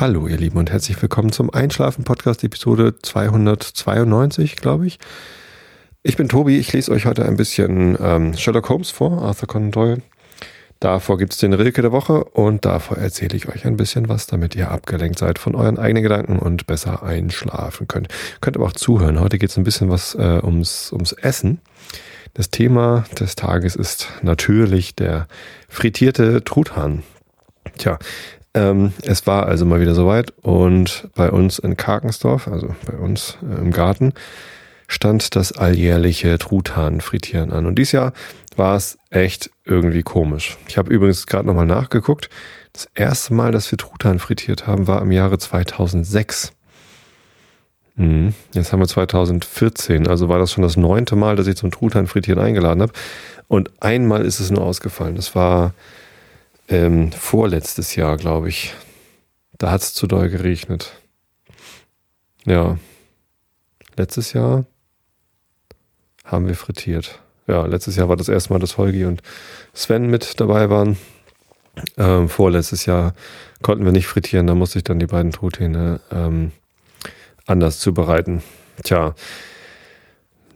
Hallo ihr Lieben und herzlich willkommen zum Einschlafen Podcast Episode 292, glaube ich. Ich bin Tobi, ich lese euch heute ein bisschen ähm, Sherlock Holmes vor, Arthur Conan Doyle. Davor gibt es den Rilke der Woche und davor erzähle ich euch ein bisschen was, damit ihr abgelenkt seid von euren eigenen Gedanken und besser einschlafen könnt. Könnt aber auch zuhören. Heute geht es ein bisschen was äh, ums, ums Essen. Das Thema des Tages ist natürlich der frittierte Truthahn. Tja, ähm, es war also mal wieder soweit und bei uns in Karkensdorf, also bei uns äh, im Garten, stand das alljährliche Truthahn-Frittieren an. Und dieses Jahr war es echt irgendwie komisch. Ich habe übrigens gerade nochmal nachgeguckt. Das erste Mal, dass wir Truthahn frittiert haben, war im Jahre 2006. Mhm. Jetzt haben wir 2014, also war das schon das neunte Mal, dass ich zum Truthahn frittieren eingeladen habe. Und einmal ist es nur ausgefallen. Das war ähm, vorletztes Jahr, glaube ich. Da hat es zu doll geregnet. Ja. Letztes Jahr haben wir frittiert. Ja, letztes Jahr war das erste Mal, dass Holgi und Sven mit dabei waren. Ähm, vorletztes Jahr konnten wir nicht frittieren, da musste ich dann die beiden Truthähne ähm, anders zubereiten. Tja,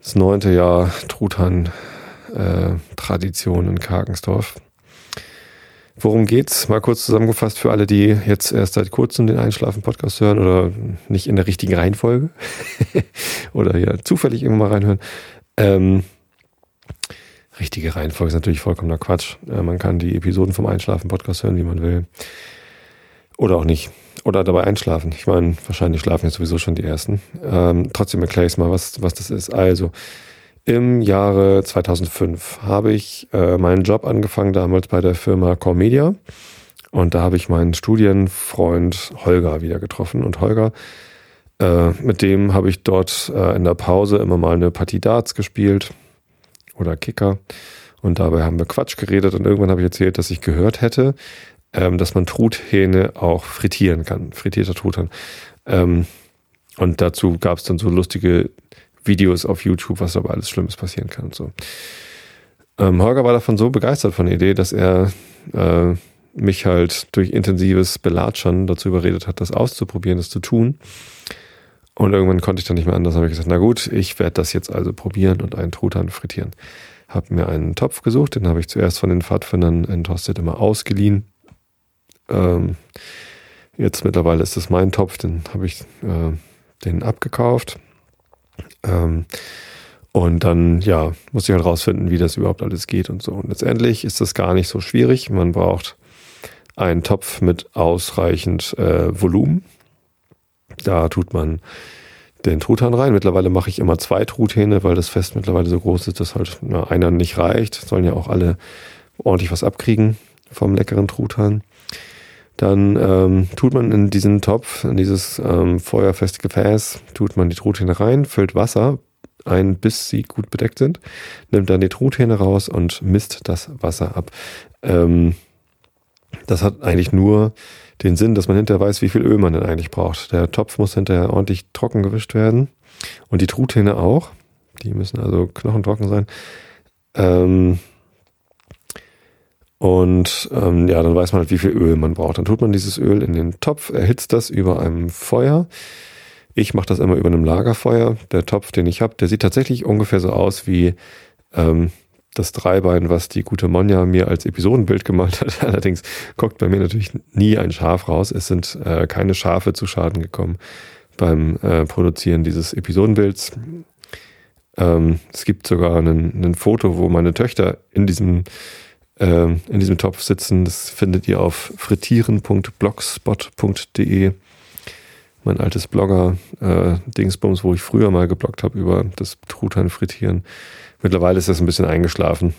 das neunte Jahr Truthahn-Tradition äh, in Karkensdorf. Worum geht's? Mal kurz zusammengefasst für alle, die jetzt erst seit kurzem den Einschlafen-Podcast hören oder nicht in der richtigen Reihenfolge oder ja zufällig irgendwann mal reinhören. Ähm, richtige Reihenfolge ist natürlich vollkommener Quatsch. Äh, man kann die Episoden vom Einschlafen-Podcast hören, wie man will. Oder auch nicht. Oder dabei einschlafen. Ich meine, wahrscheinlich schlafen jetzt sowieso schon die ersten. Ähm, trotzdem erkläre ich mal, was, was das ist. Also, im Jahre 2005 habe ich äh, meinen Job angefangen, damals bei der Firma Core Media. Und da habe ich meinen Studienfreund Holger wieder getroffen. Und Holger, äh, mit dem habe ich dort äh, in der Pause immer mal eine Partie Darts gespielt oder Kicker. Und dabei haben wir Quatsch geredet. Und irgendwann habe ich erzählt, dass ich gehört hätte, ähm, dass man Truthähne auch frittieren kann. Frittierter Truthahn. Ähm, und dazu gab es dann so lustige Videos auf YouTube, was aber alles Schlimmes passieren kann und so. Ähm, Holger war davon so begeistert von der Idee, dass er äh, mich halt durch intensives Belatschern dazu überredet hat, das auszuprobieren, das zu tun. Und irgendwann konnte ich dann nicht mehr anders. habe ich gesagt, na gut, ich werde das jetzt also probieren und einen Truthahn frittieren. Habe mir einen Topf gesucht, den habe ich zuerst von den Pfadfindern in Tosted immer ausgeliehen. Ähm, jetzt mittlerweile ist es mein Topf, den habe ich äh, den abgekauft, ähm, und dann, ja, muss ich halt rausfinden, wie das überhaupt alles geht und so. Und letztendlich ist das gar nicht so schwierig. Man braucht einen Topf mit ausreichend äh, Volumen. Da tut man den Truthahn rein. Mittlerweile mache ich immer zwei Truthähne, weil das Fest mittlerweile so groß ist, dass halt na, einer nicht reicht. Sollen ja auch alle ordentlich was abkriegen vom leckeren Truthahn. Dann ähm, tut man in diesen Topf, in dieses ähm, feuerfeste Gefäß, tut man die Truthähne rein, füllt Wasser ein, bis sie gut bedeckt sind, nimmt dann die Truthähne raus und misst das Wasser ab. Ähm, das hat eigentlich nur den Sinn, dass man hinterher weiß, wie viel Öl man denn eigentlich braucht. Der Topf muss hinterher ordentlich trocken gewischt werden und die Truthähne auch. Die müssen also knochentrocken sein. Ähm, und ähm, ja, dann weiß man halt, wie viel Öl man braucht. Dann tut man dieses Öl in den Topf, erhitzt das über einem Feuer. Ich mache das immer über einem Lagerfeuer. Der Topf, den ich habe, der sieht tatsächlich ungefähr so aus wie ähm, das Dreibein, was die gute Monja mir als Episodenbild gemalt hat. Allerdings guckt bei mir natürlich nie ein Schaf raus. Es sind äh, keine Schafe zu Schaden gekommen beim äh, Produzieren dieses Episodenbilds. Ähm, es gibt sogar ein Foto, wo meine Töchter in diesem äh, in diesem Topf sitzen. Das findet ihr auf frittieren.blogspot.de. Mein altes Blogger-Dingsbums, äh, wo ich früher mal gebloggt habe über das Truthahn frittieren. Mittlerweile ist das ein bisschen eingeschlafen,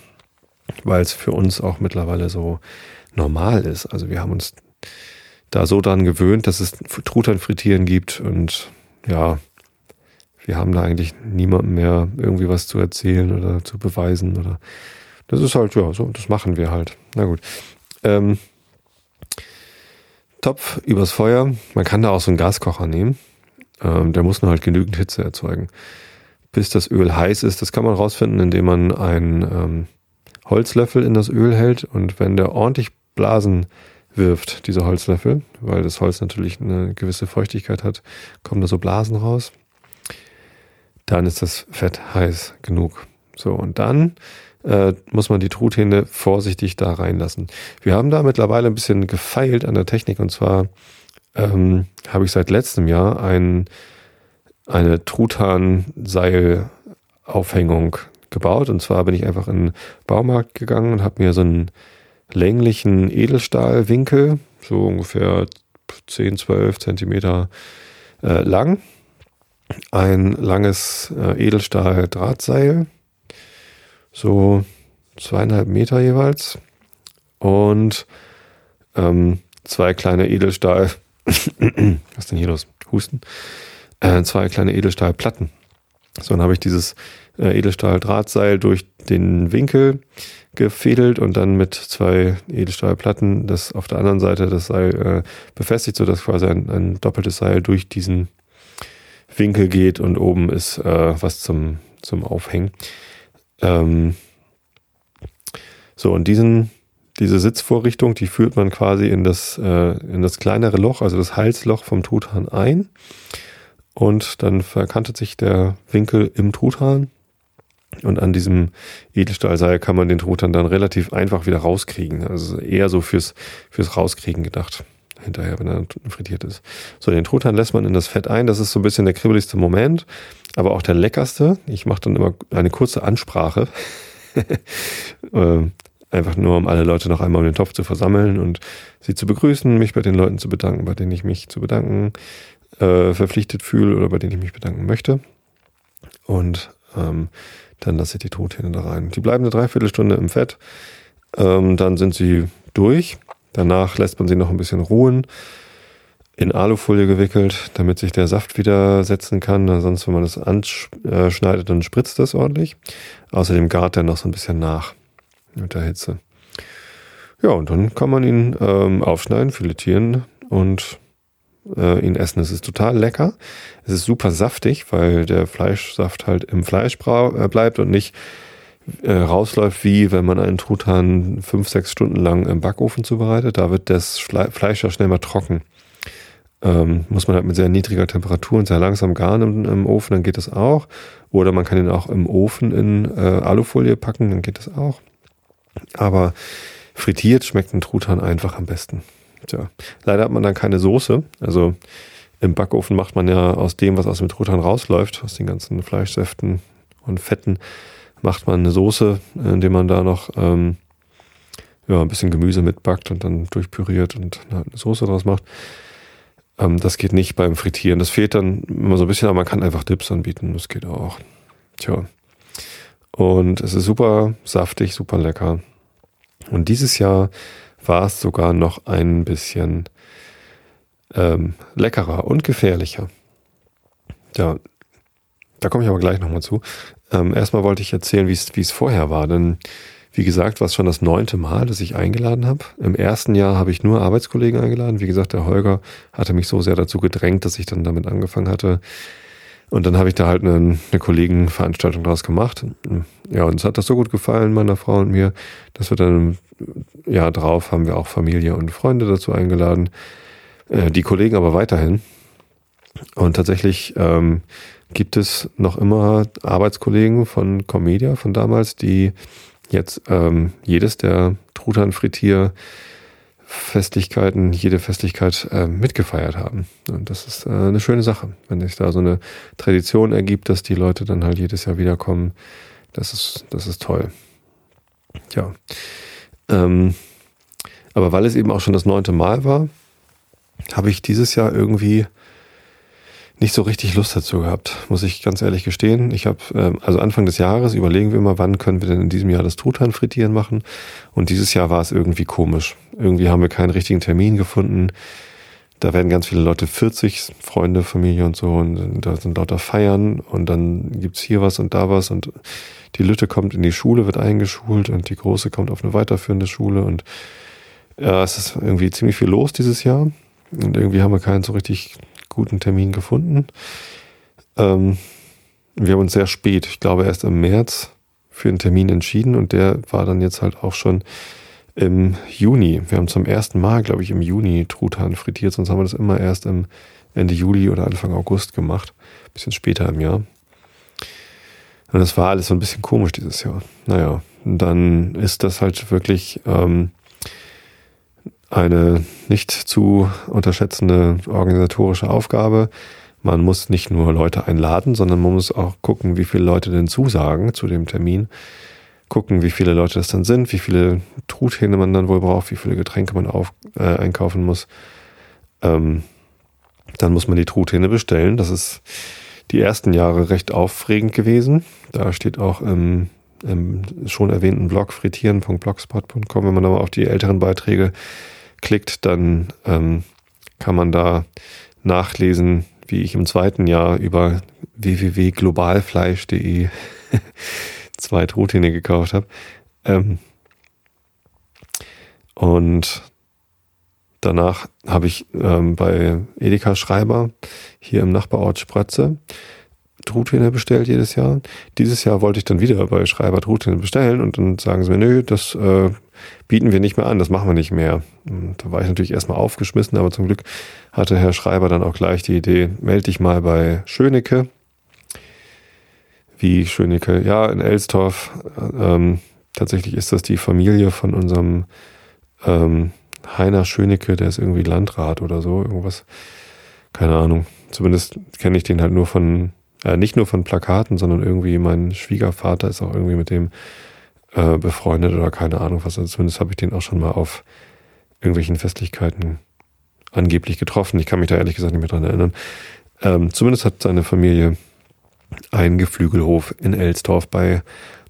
weil es für uns auch mittlerweile so normal ist. Also wir haben uns da so dran gewöhnt, dass es Truthahn frittieren gibt und ja, wir haben da eigentlich niemandem mehr irgendwie was zu erzählen oder zu beweisen oder das ist halt, ja, so, das machen wir halt. Na gut. Ähm, Topf übers Feuer. Man kann da auch so einen Gaskocher nehmen. Ähm, der muss nur halt genügend Hitze erzeugen. Bis das Öl heiß ist, das kann man rausfinden, indem man einen ähm, Holzlöffel in das Öl hält und wenn der ordentlich Blasen wirft, diese Holzlöffel, weil das Holz natürlich eine gewisse Feuchtigkeit hat, kommen da so Blasen raus. Dann ist das Fett heiß genug. So, und dann äh, muss man die Truthähne vorsichtig da reinlassen. Wir haben da mittlerweile ein bisschen gefeilt an der Technik und zwar ähm, habe ich seit letztem Jahr ein, eine Truthahn-Seilaufhängung gebaut. Und zwar bin ich einfach in den Baumarkt gegangen und habe mir so einen länglichen Edelstahlwinkel, so ungefähr 10, 12 Zentimeter äh, lang, ein langes äh, Edelstahl-Drahtseil, so zweieinhalb Meter jeweils und ähm, zwei kleine Edelstahl, was ist denn hier los? Husten? Äh, zwei kleine Edelstahlplatten. So, dann habe ich dieses äh, Edelstahl-Drahtseil durch den Winkel gefädelt und dann mit zwei Edelstahlplatten das auf der anderen Seite das Seil äh, befestigt, sodass quasi ein, ein, doppeltes Seil durch diesen Winkel geht und oben ist äh, was zum, zum Aufhängen. Ähm so, und diesen, diese Sitzvorrichtung, die führt man quasi in das, äh, in das kleinere Loch, also das Halsloch vom Truthahn ein. Und dann verkantet sich der Winkel im Truthahn und an diesem Edelstahlseil kann man den Truthahn dann relativ einfach wieder rauskriegen. Also eher so fürs, fürs Rauskriegen gedacht. Hinterher, wenn er frittiert ist. So, den Truthahn lässt man in das Fett ein. Das ist so ein bisschen der kribbeligste Moment, aber auch der leckerste. Ich mache dann immer eine kurze Ansprache. Ähm, einfach nur, um alle Leute noch einmal um den Topf zu versammeln und sie zu begrüßen, mich bei den Leuten zu bedanken, bei denen ich mich zu bedanken äh, verpflichtet fühle oder bei denen ich mich bedanken möchte. Und ähm, dann lasse ich die Truthähne da rein. Die bleiben eine Dreiviertelstunde im Fett. Ähm, dann sind sie durch. Danach lässt man sie noch ein bisschen ruhen. In Alufolie gewickelt, damit sich der Saft wieder setzen kann. Sonst, wenn man das anschneidet, dann spritzt das ordentlich. Außerdem gart er noch so ein bisschen nach mit der Hitze. Ja, und dann kann man ihn ähm, aufschneiden, filetieren und äh, ihn essen. Es ist total lecker. Es ist super saftig, weil der Fleischsaft halt im Fleisch äh, bleibt und nicht äh, rausläuft, wie wenn man einen Truthahn fünf, sechs Stunden lang im Backofen zubereitet. Da wird das Fleisch ja schnell mal trocken. Ähm, muss man halt mit sehr niedriger Temperatur und sehr langsam garen im, im, Ofen, dann geht das auch. Oder man kann ihn auch im Ofen in äh, Alufolie packen, dann geht das auch. Aber frittiert schmeckt ein Truthahn einfach am besten. Tja, leider hat man dann keine Soße. Also im Backofen macht man ja aus dem, was aus dem Truthahn rausläuft, aus den ganzen Fleischsäften und Fetten, macht man eine Soße, indem man da noch ähm, ja, ein bisschen Gemüse mitbackt und dann durchpüriert und eine Soße draus macht. Ähm, das geht nicht beim Frittieren. Das fehlt dann immer so ein bisschen, aber man kann einfach Dips anbieten. Das geht auch. Tja. Und es ist super saftig, super lecker. Und dieses Jahr war es sogar noch ein bisschen ähm, leckerer und gefährlicher. Ja, da komme ich aber gleich nochmal zu. Ähm, erstmal wollte ich erzählen, wie es vorher war, denn wie gesagt, war es schon das neunte Mal, dass ich eingeladen habe. Im ersten Jahr habe ich nur Arbeitskollegen eingeladen. Wie gesagt, der Holger hatte mich so sehr dazu gedrängt, dass ich dann damit angefangen hatte. Und dann habe ich da halt eine, eine Kollegenveranstaltung draus gemacht. Ja, und es hat das so gut gefallen, meiner Frau und mir, dass wir dann Jahr drauf haben wir auch Familie und Freunde dazu eingeladen. Äh, die Kollegen aber weiterhin. Und tatsächlich ähm, gibt es noch immer Arbeitskollegen von Comedia von damals, die jetzt ähm, jedes der Truthahn Frittier Festlichkeiten, jede Festlichkeit äh, mitgefeiert haben. Und das ist äh, eine schöne Sache, wenn sich da so eine Tradition ergibt, dass die Leute dann halt jedes Jahr wiederkommen. Das ist, das ist toll. Ja. Ähm, aber weil es eben auch schon das neunte Mal war, habe ich dieses Jahr irgendwie nicht so richtig Lust dazu gehabt, muss ich ganz ehrlich gestehen. Ich habe, ähm, also Anfang des Jahres überlegen wir mal, wann können wir denn in diesem Jahr das Truthahn frittieren machen. Und dieses Jahr war es irgendwie komisch. Irgendwie haben wir keinen richtigen Termin gefunden. Da werden ganz viele Leute 40, Freunde, Familie und so, und da sind lauter Feiern und dann gibt's hier was und da was und die Lütte kommt in die Schule, wird eingeschult und die Große kommt auf eine weiterführende Schule und ja, es ist irgendwie ziemlich viel los dieses Jahr und irgendwie haben wir keinen so richtig guten Termin gefunden. Ähm, wir haben uns sehr spät, ich glaube erst im März, für einen Termin entschieden und der war dann jetzt halt auch schon im Juni. Wir haben zum ersten Mal, glaube ich, im Juni Truthahn frittiert, sonst haben wir das immer erst im Ende Juli oder Anfang August gemacht. bisschen später im Jahr. Und das war alles so ein bisschen komisch dieses Jahr. Naja, dann ist das halt wirklich ähm, eine nicht zu unterschätzende organisatorische Aufgabe. Man muss nicht nur Leute einladen, sondern man muss auch gucken, wie viele Leute denn zusagen zu dem Termin. Gucken, wie viele Leute das dann sind, wie viele Truthähne man dann wohl braucht, wie viele Getränke man auf, äh, einkaufen muss. Ähm, dann muss man die Truthähne bestellen. Das ist die ersten Jahre recht aufregend gewesen. Da steht auch im, im schon erwähnten Blog frittieren.blogspot.com, wenn man da mal auf die älteren Beiträge klickt, dann ähm, kann man da nachlesen, wie ich im zweiten Jahr über www.globalfleisch.de zwei Truthähne gekauft habe. Ähm, und danach habe ich ähm, bei Edeka Schreiber hier im Nachbarort Spratze Truthähne bestellt jedes Jahr. Dieses Jahr wollte ich dann wieder bei Schreiber Truthähne bestellen und dann sagen sie mir, nö, das äh, bieten wir nicht mehr an, das machen wir nicht mehr. Und da war ich natürlich erstmal aufgeschmissen, aber zum Glück hatte Herr Schreiber dann auch gleich die Idee, melde dich mal bei Schönecke. Wie Schönecke? Ja, in Elstorf. Ähm, tatsächlich ist das die Familie von unserem ähm, Heiner Schönecke, der ist irgendwie Landrat oder so, irgendwas. Keine Ahnung. Zumindest kenne ich den halt nur von äh, nicht nur von Plakaten, sondern irgendwie mein Schwiegervater ist auch irgendwie mit dem äh, befreundet oder keine Ahnung was. Also zumindest habe ich den auch schon mal auf irgendwelchen Festlichkeiten angeblich getroffen. Ich kann mich da ehrlich gesagt nicht mehr dran erinnern. Ähm, zumindest hat seine Familie einen Geflügelhof in Elsdorf bei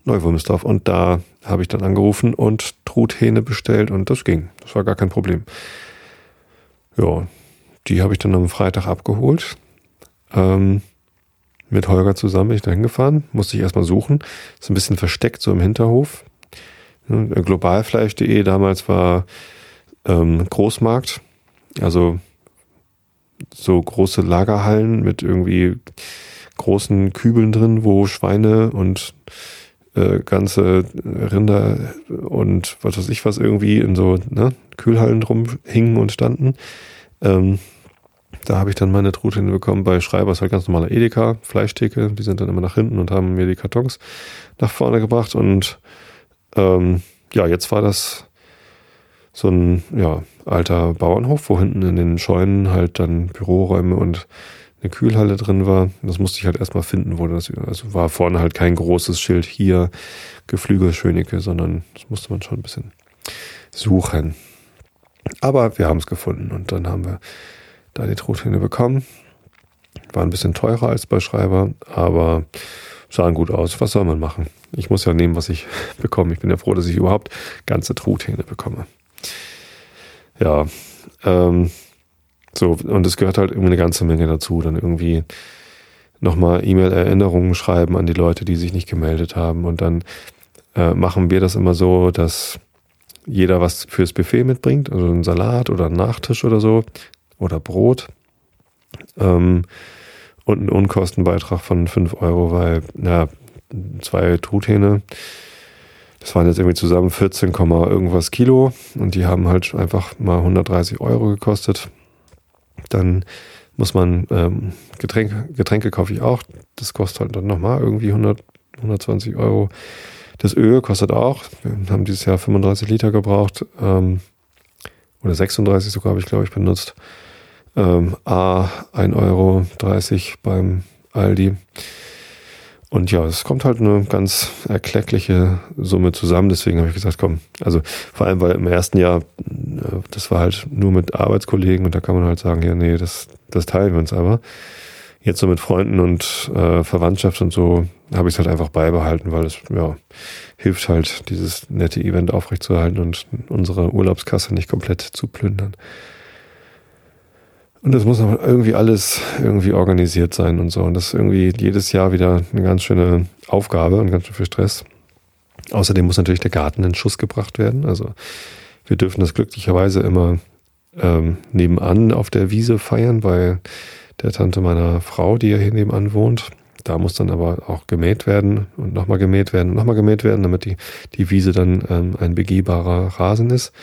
Neuwulmsdorf und da habe ich dann angerufen und Truthähne bestellt und das ging. Das war gar kein Problem. Ja, die habe ich dann am Freitag abgeholt. Ähm, mit Holger zusammen bin ich da hingefahren, musste ich erstmal suchen. Ist ein bisschen versteckt, so im Hinterhof. Globalfleisch.de damals war ähm, Großmarkt, also so große Lagerhallen mit irgendwie großen Kübeln drin, wo Schweine und äh, ganze Rinder und was weiß ich was irgendwie in so ne, Kühlhallen drum hingen und standen. Ähm, da habe ich dann meine Truthähne bekommen bei Schreibers, halt ganz normaler Edeka, Fleischtheke. Die sind dann immer nach hinten und haben mir die Kartons nach vorne gebracht. Und ähm, ja, jetzt war das so ein ja, alter Bauernhof, wo hinten in den Scheunen halt dann Büroräume und eine Kühlhalle drin war. Das musste ich halt erstmal finden, wo das, also war vorne halt kein großes Schild hier, Geflügelschönige, sondern das musste man schon ein bisschen suchen. Aber wir haben es gefunden und dann haben wir da die Truthähne bekommen. War ein bisschen teurer als bei Schreiber, aber sahen gut aus. Was soll man machen? Ich muss ja nehmen, was ich bekomme. Ich bin ja froh, dass ich überhaupt ganze Truthähne bekomme. Ja, ähm, so, und es gehört halt irgendwie eine ganze Menge dazu, dann irgendwie nochmal E-Mail-Erinnerungen schreiben an die Leute, die sich nicht gemeldet haben. Und dann äh, machen wir das immer so, dass jeder was fürs Buffet mitbringt, also einen Salat oder einen Nachtisch oder so oder Brot. Ähm, und einen Unkostenbeitrag von 5 Euro, weil, ja, zwei Truthähne, das waren jetzt irgendwie zusammen 14, irgendwas Kilo und die haben halt einfach mal 130 Euro gekostet. Dann muss man, ähm, Getränke, Getränke kaufe ich auch, das kostet halt dann nochmal irgendwie 100, 120 Euro. Das Öl kostet auch, wir haben dieses Jahr 35 Liter gebraucht, ähm, oder 36 sogar habe ich glaube ich benutzt ähm, A 1,30 Euro beim Aldi. Und ja, es kommt halt eine ganz erkleckliche Summe zusammen. Deswegen habe ich gesagt, komm, also vor allem, weil im ersten Jahr, äh, das war halt nur mit Arbeitskollegen und da kann man halt sagen, ja, nee, das, das teilen wir uns aber. Jetzt so mit Freunden und äh, Verwandtschaft und so habe ich es halt einfach beibehalten, weil es ja hilft halt, dieses nette Event aufrechtzuerhalten und unsere Urlaubskasse nicht komplett zu plündern. Und das muss aber irgendwie alles irgendwie organisiert sein und so. Und das ist irgendwie jedes Jahr wieder eine ganz schöne Aufgabe und ganz schön viel Stress. Außerdem muss natürlich der Garten in Schuss gebracht werden. Also wir dürfen das glücklicherweise immer ähm, nebenan auf der Wiese feiern, bei der Tante meiner Frau, die ja hier nebenan wohnt. Da muss dann aber auch gemäht werden und nochmal gemäht werden und nochmal gemäht werden, damit die, die Wiese dann ähm, ein begehbarer Rasen ist.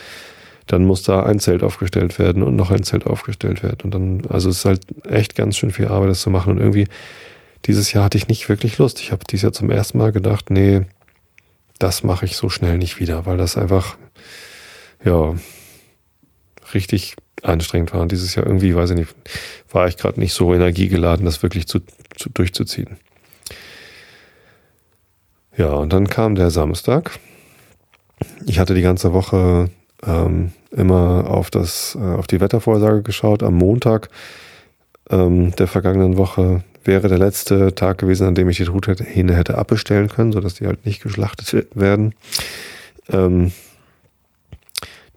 Dann muss da ein Zelt aufgestellt werden und noch ein Zelt aufgestellt werden. Und dann, also es ist halt echt ganz schön viel Arbeit, das zu machen. Und irgendwie, dieses Jahr hatte ich nicht wirklich Lust. Ich habe dieses Jahr zum ersten Mal gedacht, nee, das mache ich so schnell nicht wieder, weil das einfach, ja, richtig anstrengend war. Und dieses Jahr irgendwie, weiß ich nicht, war ich gerade nicht so energiegeladen, das wirklich zu, zu, durchzuziehen. Ja, und dann kam der Samstag. Ich hatte die ganze Woche ähm, immer auf das, äh, auf die Wettervorhersage geschaut. Am Montag ähm, der vergangenen Woche wäre der letzte Tag gewesen, an dem ich die Truthähne hätte abbestellen können, sodass die halt nicht geschlachtet werden. Ähm,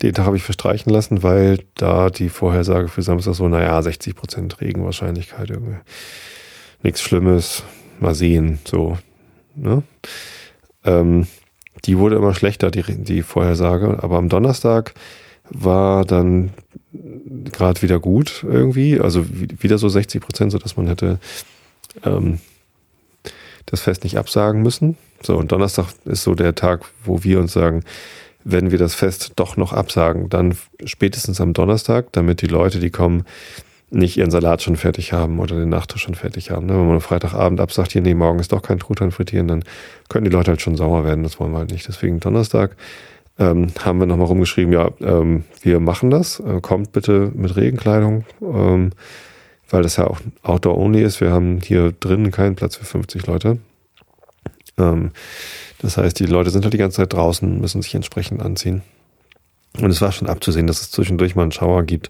den Tag habe ich verstreichen lassen, weil da die Vorhersage für Samstag so, naja, 60% Regenwahrscheinlichkeit irgendwie. Nichts Schlimmes, mal sehen, so. Ne? Ähm, die wurde immer schlechter, die, die Vorhersage. Aber am Donnerstag war dann gerade wieder gut irgendwie, also wieder so 60 Prozent, so dass man hätte ähm, das Fest nicht absagen müssen. So, und Donnerstag ist so der Tag, wo wir uns sagen, wenn wir das Fest doch noch absagen, dann spätestens am Donnerstag, damit die Leute, die kommen, nicht ihren Salat schon fertig haben oder den Nachtisch schon fertig haben. Ne? Wenn man Freitagabend absagt, hier, nee, morgen ist doch kein Truthahn frittieren, dann können die Leute halt schon sauer werden. Das wollen wir halt nicht. Deswegen Donnerstag ähm, haben wir nochmal rumgeschrieben, ja, ähm, wir machen das. Äh, kommt bitte mit Regenkleidung, ähm, weil das ja auch Outdoor-only ist. Wir haben hier drinnen keinen Platz für 50 Leute. Ähm, das heißt, die Leute sind halt die ganze Zeit draußen, müssen sich entsprechend anziehen. Und es war schon abzusehen, dass es zwischendurch mal einen Schauer gibt.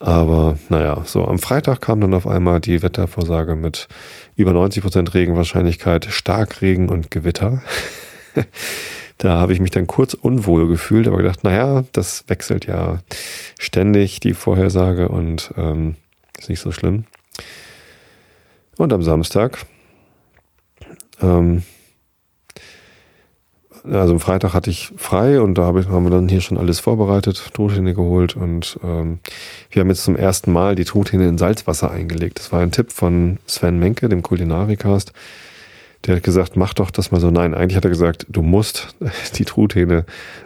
Aber naja, so am Freitag kam dann auf einmal die Wettervorsage mit über 90 Prozent Regenwahrscheinlichkeit, Starkregen und Gewitter. da habe ich mich dann kurz unwohl gefühlt, aber gedacht, naja, das wechselt ja ständig, die Vorhersage und ähm, ist nicht so schlimm. Und am Samstag ähm, also am Freitag hatte ich frei und da haben wir dann hier schon alles vorbereitet, Truthähne geholt und ähm, wir haben jetzt zum ersten Mal die Truthähne in Salzwasser eingelegt. Das war ein Tipp von Sven Menke, dem Kulinarikast. Der hat gesagt, mach doch das mal so. Nein, eigentlich hat er gesagt, du musst die Truthähne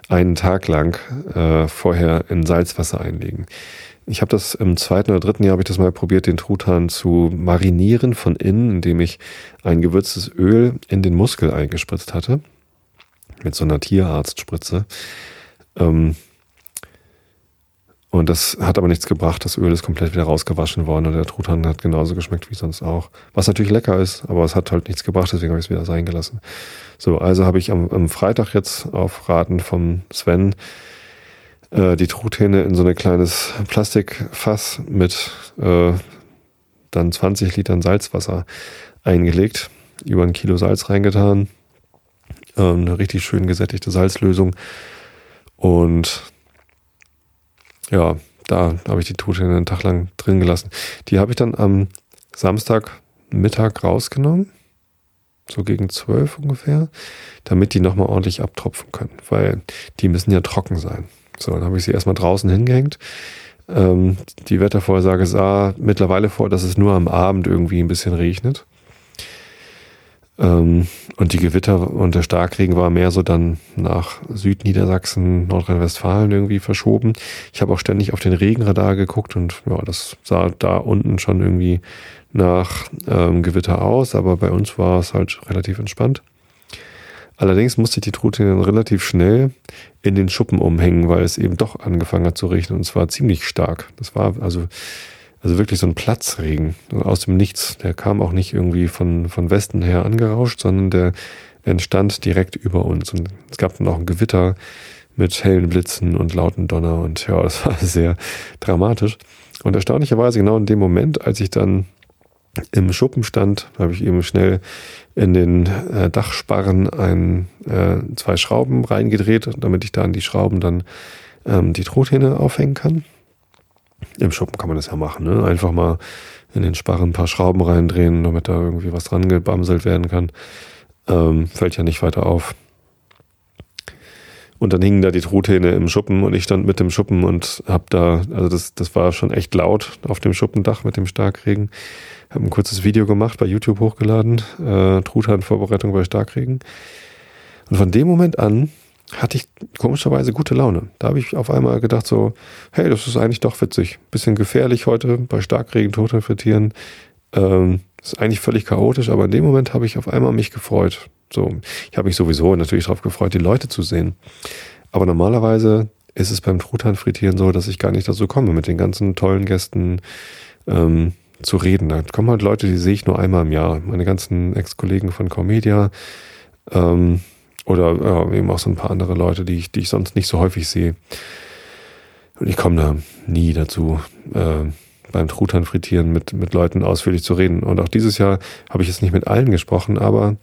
einen Tag lang äh, vorher in Salzwasser einlegen. Ich habe das im zweiten oder dritten Jahr habe ich das mal probiert, den Truthahn zu marinieren von innen, indem ich ein gewürztes Öl in den Muskel eingespritzt hatte mit so einer Tierarztspritze. Ähm, und das hat aber nichts gebracht. Das Öl ist komplett wieder rausgewaschen worden und der Truthahn hat genauso geschmeckt wie sonst auch. Was natürlich lecker ist, aber es hat halt nichts gebracht, deswegen habe ich es wieder sein gelassen. So, also habe ich am, am Freitag jetzt auf Raten vom Sven äh, die Truthähne in so ein kleines Plastikfass mit äh, dann 20 Litern Salzwasser eingelegt, über ein Kilo Salz reingetan, ähm, eine richtig schön gesättigte Salzlösung. Und ja, da habe ich die Truthähne einen Tag lang drin gelassen. Die habe ich dann am Samstagmittag rausgenommen, so gegen zwölf ungefähr, damit die nochmal ordentlich abtropfen können, weil die müssen ja trocken sein. So, dann habe ich sie erstmal draußen hingehängt. Ähm, die Wettervorhersage sah mittlerweile vor, dass es nur am Abend irgendwie ein bisschen regnet. Ähm, und die Gewitter und der Starkregen war mehr so dann nach Südniedersachsen, Nordrhein-Westfalen irgendwie verschoben. Ich habe auch ständig auf den Regenradar geguckt und ja, das sah da unten schon irgendwie nach ähm, Gewitter aus, aber bei uns war es halt relativ entspannt. Allerdings musste ich die Truthähne relativ schnell in den Schuppen umhängen, weil es eben doch angefangen hat zu regnen und zwar ziemlich stark. Das war also also wirklich so ein Platzregen aus dem Nichts. Der kam auch nicht irgendwie von, von Westen her angerauscht, sondern der entstand direkt über uns. Und es gab dann auch ein Gewitter mit hellen Blitzen und lauten Donner und ja, das war sehr dramatisch. Und erstaunlicherweise genau in dem Moment, als ich dann im Schuppen stand, habe ich eben schnell in den äh, Dachsparren ein, äh, zwei Schrauben reingedreht, damit ich da an die Schrauben dann ähm, die Truthähne aufhängen kann. Im Schuppen kann man das ja machen, ne? Einfach mal in den Sparren ein paar Schrauben reindrehen, damit da irgendwie was dran gebamselt werden kann. Ähm, fällt ja nicht weiter auf. Und dann hingen da die Truthähne im Schuppen und ich stand mit dem Schuppen und hab da, also das, das war schon echt laut auf dem Schuppendach mit dem Starkregen. Hab ein kurzes Video gemacht, bei YouTube hochgeladen, äh, Truthahnvorbereitung bei Starkregen. Und von dem Moment an hatte ich komischerweise gute Laune. Da habe ich auf einmal gedacht so, hey, das ist eigentlich doch witzig. Bisschen gefährlich heute bei Starkregen Truthahn frittieren. Ähm, ist eigentlich völlig chaotisch, aber in dem Moment habe ich auf einmal mich gefreut. So, ich habe mich sowieso natürlich darauf gefreut, die Leute zu sehen. Aber normalerweise ist es beim Truthahn frittieren so, dass ich gar nicht dazu komme, mit den ganzen tollen Gästen ähm, zu reden. Da kommen halt Leute, die sehe ich nur einmal im Jahr. Meine ganzen Ex-Kollegen von Comedia ähm, oder ja, eben auch so ein paar andere Leute, die ich, die ich sonst nicht so häufig sehe. Und ich komme da nie dazu, äh, beim Truthahn frittieren mit, mit Leuten ausführlich zu reden. Und auch dieses Jahr habe ich jetzt nicht mit allen gesprochen, aber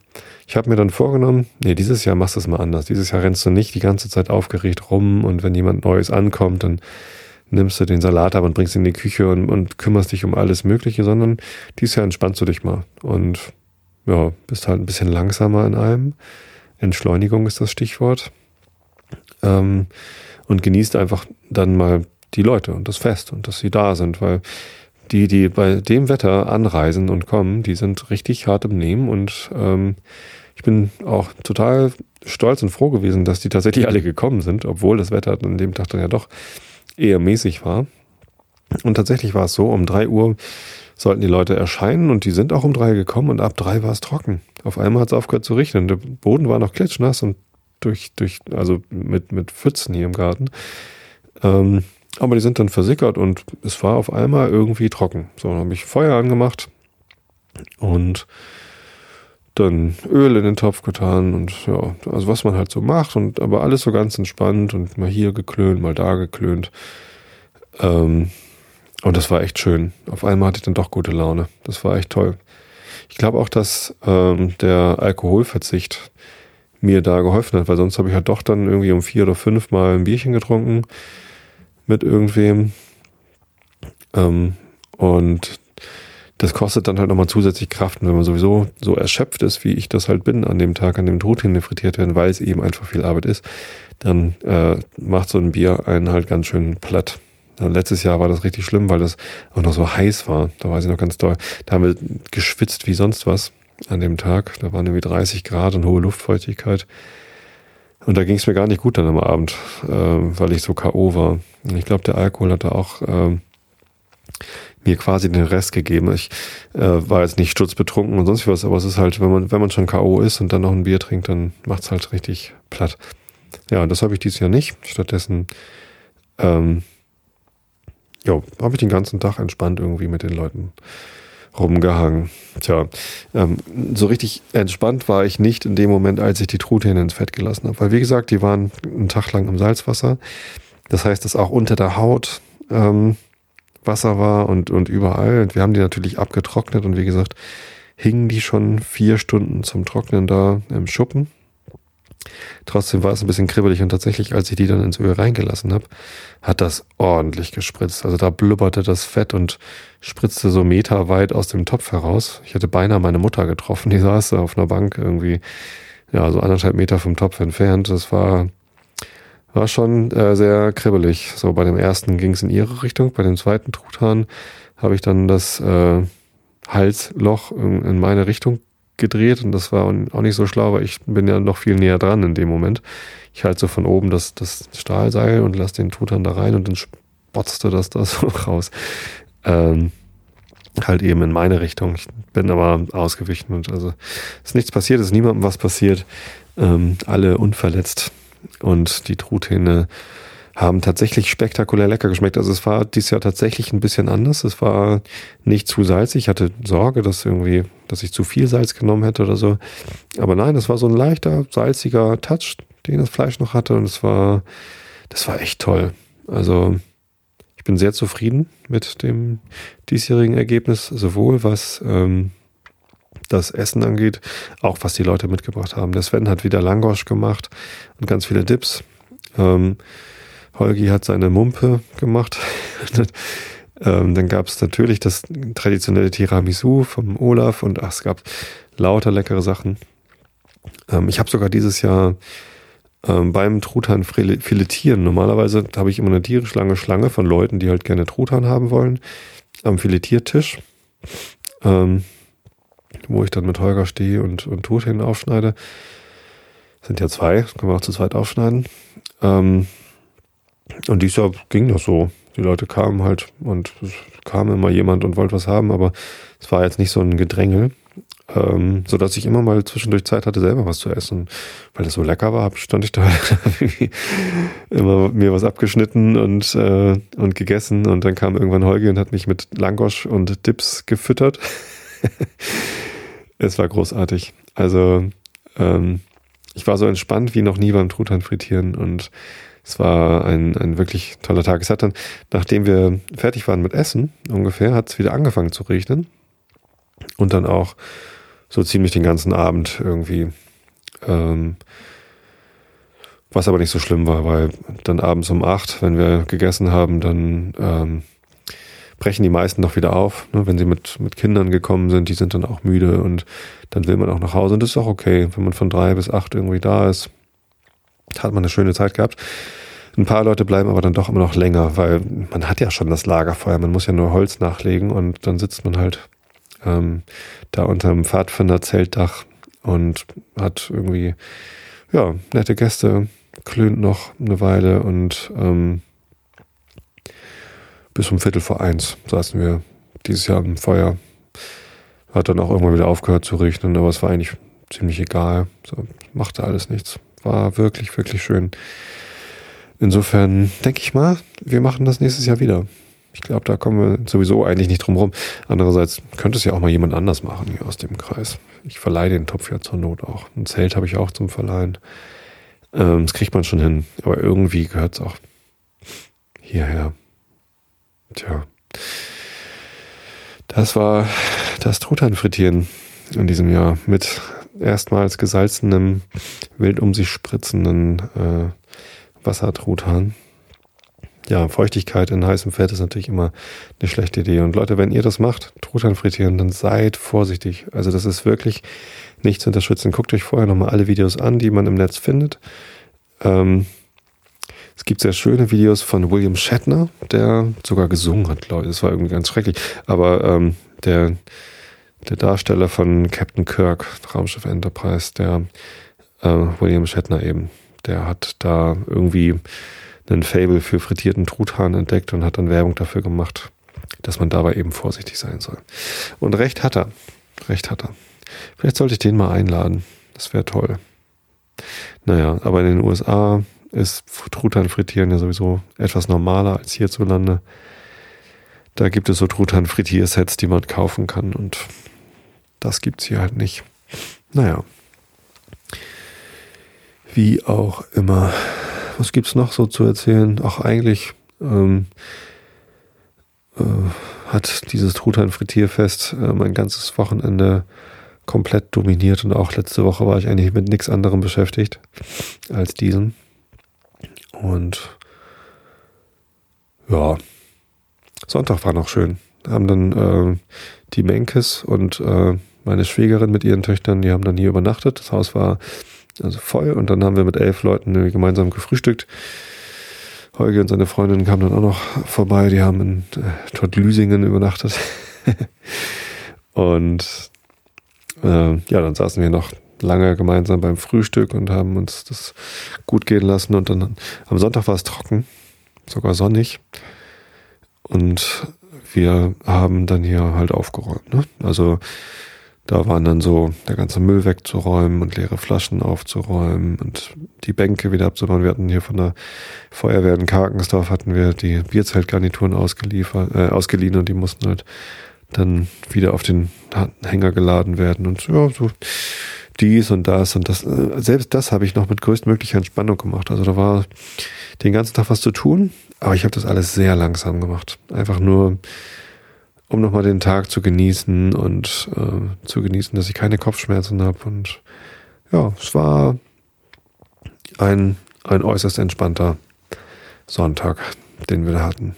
ich habe mir dann vorgenommen, nee, dieses Jahr machst du es mal anders. Dieses Jahr rennst du nicht die ganze Zeit aufgeregt rum und wenn jemand Neues ankommt, dann nimmst du den Salat ab und bringst ihn in die Küche und, und kümmerst dich um alles Mögliche, sondern dieses Jahr entspannst du dich mal und ja, bist halt ein bisschen langsamer in allem. Entschleunigung ist das Stichwort. Ähm, und genießt einfach dann mal die Leute und das Fest und dass sie da sind, weil die, die bei dem Wetter anreisen und kommen, die sind richtig hart im Nehmen und ähm, ich bin auch total stolz und froh gewesen, dass die tatsächlich alle gekommen sind, obwohl das Wetter an dem Tag dann ja doch eher mäßig war. Und tatsächlich war es so, um drei Uhr sollten die Leute erscheinen und die sind auch um drei gekommen und ab drei war es trocken. Auf einmal hat es aufgehört zu regnen. Der Boden war noch klitschnass und durch, durch, also mit, mit Pfützen hier im Garten. Ähm, aber die sind dann versickert und es war auf einmal irgendwie trocken. So, dann habe ich Feuer angemacht und dann Öl in den Topf getan und ja, also was man halt so macht und aber alles so ganz entspannt und mal hier geklönt, mal da geklönt. Ähm, und das war echt schön. Auf einmal hatte ich dann doch gute Laune. Das war echt toll. Ich glaube auch, dass ähm, der Alkoholverzicht mir da geholfen hat, weil sonst habe ich halt doch dann irgendwie um vier oder fünf Mal ein Bierchen getrunken mit irgendwem. Ähm, und das kostet dann halt nochmal zusätzlich Kraft. Und wenn man sowieso so erschöpft ist, wie ich das halt bin an dem Tag, an dem Truthähne frittiert werden, weil es eben einfach viel Arbeit ist, dann äh, macht so ein Bier einen halt ganz schön platt. Letztes Jahr war das richtig schlimm, weil das auch noch so heiß war. Da weiß ich noch ganz doll. Da haben wir geschwitzt wie sonst was an dem Tag. Da waren irgendwie 30 Grad und hohe Luftfeuchtigkeit. Und da ging es mir gar nicht gut dann am Abend, äh, weil ich so K.O. war. Und ich glaube, der Alkohol hat da auch äh, mir quasi den Rest gegeben. Ich äh, war jetzt nicht sturzbetrunken und sonst was, aber es ist halt, wenn man, wenn man schon K.O. ist und dann noch ein Bier trinkt, dann macht's halt richtig platt. Ja, das habe ich dieses Jahr nicht. Stattdessen ähm, ja, habe ich den ganzen Tag entspannt irgendwie mit den Leuten rumgehangen. Tja, ähm, so richtig entspannt war ich nicht in dem Moment, als ich die Truthähne ins Fett gelassen habe. Weil wie gesagt, die waren einen Tag lang im Salzwasser. Das heißt, dass auch unter der Haut ähm, Wasser war und, und überall. Und wir haben die natürlich abgetrocknet und wie gesagt, hingen die schon vier Stunden zum Trocknen da im Schuppen. Trotzdem war es ein bisschen kribbelig und tatsächlich, als ich die dann ins Öl reingelassen habe, hat das ordentlich gespritzt. Also da blubberte das Fett und spritzte so meterweit aus dem Topf heraus. Ich hätte beinahe meine Mutter getroffen, die saß da auf einer Bank irgendwie, ja, so anderthalb Meter vom Topf entfernt. Das war, war schon äh, sehr kribbelig. So bei dem ersten ging es in ihre Richtung, bei dem zweiten Truthahn habe ich dann das äh, Halsloch in, in meine Richtung gedreht und das war auch nicht so schlau, weil ich bin ja noch viel näher dran in dem Moment. Ich halte so von oben das, das Stahlseil und lasse den Tutan da rein und dann spotzte das da so raus. Ähm, halt eben in meine Richtung. Ich bin aber ausgewichen und also ist nichts passiert, ist niemandem was passiert. Ähm, alle unverletzt und die Truthähne haben tatsächlich spektakulär lecker geschmeckt. Also es war dieses Jahr tatsächlich ein bisschen anders. Es war nicht zu salzig. Ich hatte Sorge, dass irgendwie, dass ich zu viel Salz genommen hätte oder so. Aber nein, es war so ein leichter, salziger Touch, den das Fleisch noch hatte. Und es war, das war echt toll. Also ich bin sehr zufrieden mit dem diesjährigen Ergebnis, sowohl was ähm, das Essen angeht, auch was die Leute mitgebracht haben. Der Sven hat wieder Langosch gemacht und ganz viele Dips. Ähm, Holgi hat seine Mumpe gemacht. ähm, dann gab es natürlich das traditionelle Tiramisu vom Olaf und ach, es gab lauter leckere Sachen. Ähm, ich habe sogar dieses Jahr ähm, beim Truthahn filetieren. Normalerweise habe ich immer eine tierisch lange Schlange von Leuten, die halt gerne Truthahn haben wollen, am Filetiertisch, ähm, wo ich dann mit Holger stehe und, und Truthahn aufschneide. Sind ja zwei, können wir auch zu zweit aufschneiden. Ähm, und dieses Jahr ging das so. Die Leute kamen halt und es kam immer jemand und wollte was haben, aber es war jetzt nicht so ein Gedränge ähm, so dass ich immer mal zwischendurch Zeit hatte, selber was zu essen. Weil das so lecker war, stand ich da immer mir was abgeschnitten und, äh, und gegessen. Und dann kam irgendwann Holgi und hat mich mit Langosch und Dips gefüttert. es war großartig. Also ähm, ich war so entspannt wie noch nie beim Truthahn frittieren und es war ein, ein wirklich toller Tag. Es hat dann, nachdem wir fertig waren mit Essen ungefähr, hat es wieder angefangen zu regnen. Und dann auch so ziemlich den ganzen Abend irgendwie. Ähm, was aber nicht so schlimm war, weil dann abends um acht, wenn wir gegessen haben, dann ähm, brechen die meisten noch wieder auf. Ne? Wenn sie mit, mit Kindern gekommen sind, die sind dann auch müde und dann will man auch nach Hause. Und das ist auch okay, wenn man von drei bis acht irgendwie da ist. Hat man eine schöne Zeit gehabt. Ein paar Leute bleiben aber dann doch immer noch länger, weil man hat ja schon das Lagerfeuer, man muss ja nur Holz nachlegen und dann sitzt man halt ähm, da unter dem Pfadfinder-Zeltdach und hat irgendwie, ja, nette Gäste, klönt noch eine Weile und ähm, bis um Viertel vor eins saßen wir dieses Jahr am Feuer. Hat dann auch irgendwann wieder aufgehört zu regnen, aber es war eigentlich ziemlich egal. So, machte alles nichts. War wirklich, wirklich schön. Insofern denke ich mal, wir machen das nächstes Jahr wieder. Ich glaube, da kommen wir sowieso eigentlich nicht drum rum. Andererseits könnte es ja auch mal jemand anders machen hier aus dem Kreis. Ich verleihe den Topf ja zur Not auch. Ein Zelt habe ich auch zum Verleihen. Ähm, das kriegt man schon hin. Aber irgendwie gehört es auch hierher. Tja. Das war das Truthahnfrittieren in diesem Jahr mit erstmals gesalzenem, wild um sich spritzenden äh, Wassertruthahn ja, Feuchtigkeit in heißem Fett ist natürlich immer eine schlechte Idee. Und Leute, wenn ihr das macht, Truthahn frittieren, dann seid vorsichtig. Also das ist wirklich nicht zu unterstützen. Guckt euch vorher nochmal alle Videos an, die man im Netz findet. Ähm, es gibt sehr schöne Videos von William Shatner, der sogar gesungen hat, glaube ich. Das war irgendwie ganz schrecklich. Aber ähm, der, der Darsteller von Captain Kirk, Raumschiff Enterprise, der äh, William Shatner eben, der hat da irgendwie einen Fable für frittierten Truthahn entdeckt und hat dann Werbung dafür gemacht, dass man dabei eben vorsichtig sein soll. Und recht hat er. Recht hat er. Vielleicht sollte ich den mal einladen. Das wäre toll. Naja, aber in den USA ist Truthahn frittieren ja sowieso etwas normaler als hierzulande. Da gibt es so Truthahn-Frittiersets, die man kaufen kann und das gibt's hier halt nicht. Naja. Wie auch immer was gibt's noch so zu erzählen? Ach, eigentlich ähm, äh, hat dieses Truthahn-Frittierfest äh, mein ganzes Wochenende komplett dominiert und auch letzte Woche war ich eigentlich mit nichts anderem beschäftigt als diesem. Und ja, Sonntag war noch schön. Haben dann äh, die Menkes und äh, meine Schwägerin mit ihren Töchtern, die haben dann hier übernachtet. Das Haus war also voll. Und dann haben wir mit elf Leuten gemeinsam gefrühstückt. Holger und seine Freundin kamen dann auch noch vorbei. Die haben in äh, Tottlüsingen übernachtet. und äh, ja, dann saßen wir noch lange gemeinsam beim Frühstück und haben uns das gut gehen lassen. Und dann am Sonntag war es trocken, sogar sonnig. Und wir haben dann hier halt aufgeräumt. Ne? Also da waren dann so der ganze Müll wegzuräumen und leere Flaschen aufzuräumen und die Bänke wieder abzubauen. Wir hatten hier von der Feuerwehr in Karkensdorf hatten wir die Bierzeltgarnituren ausgeliefert, äh, ausgeliehen und die mussten halt dann wieder auf den Hänger geladen werden und ja, so dies und das und das. Äh, selbst das habe ich noch mit größtmöglicher Entspannung gemacht. Also da war den ganzen Tag was zu tun, aber ich habe das alles sehr langsam gemacht. Einfach nur um nochmal den Tag zu genießen und äh, zu genießen, dass ich keine Kopfschmerzen habe. Und ja, es war ein, ein äußerst entspannter Sonntag, den wir da hatten.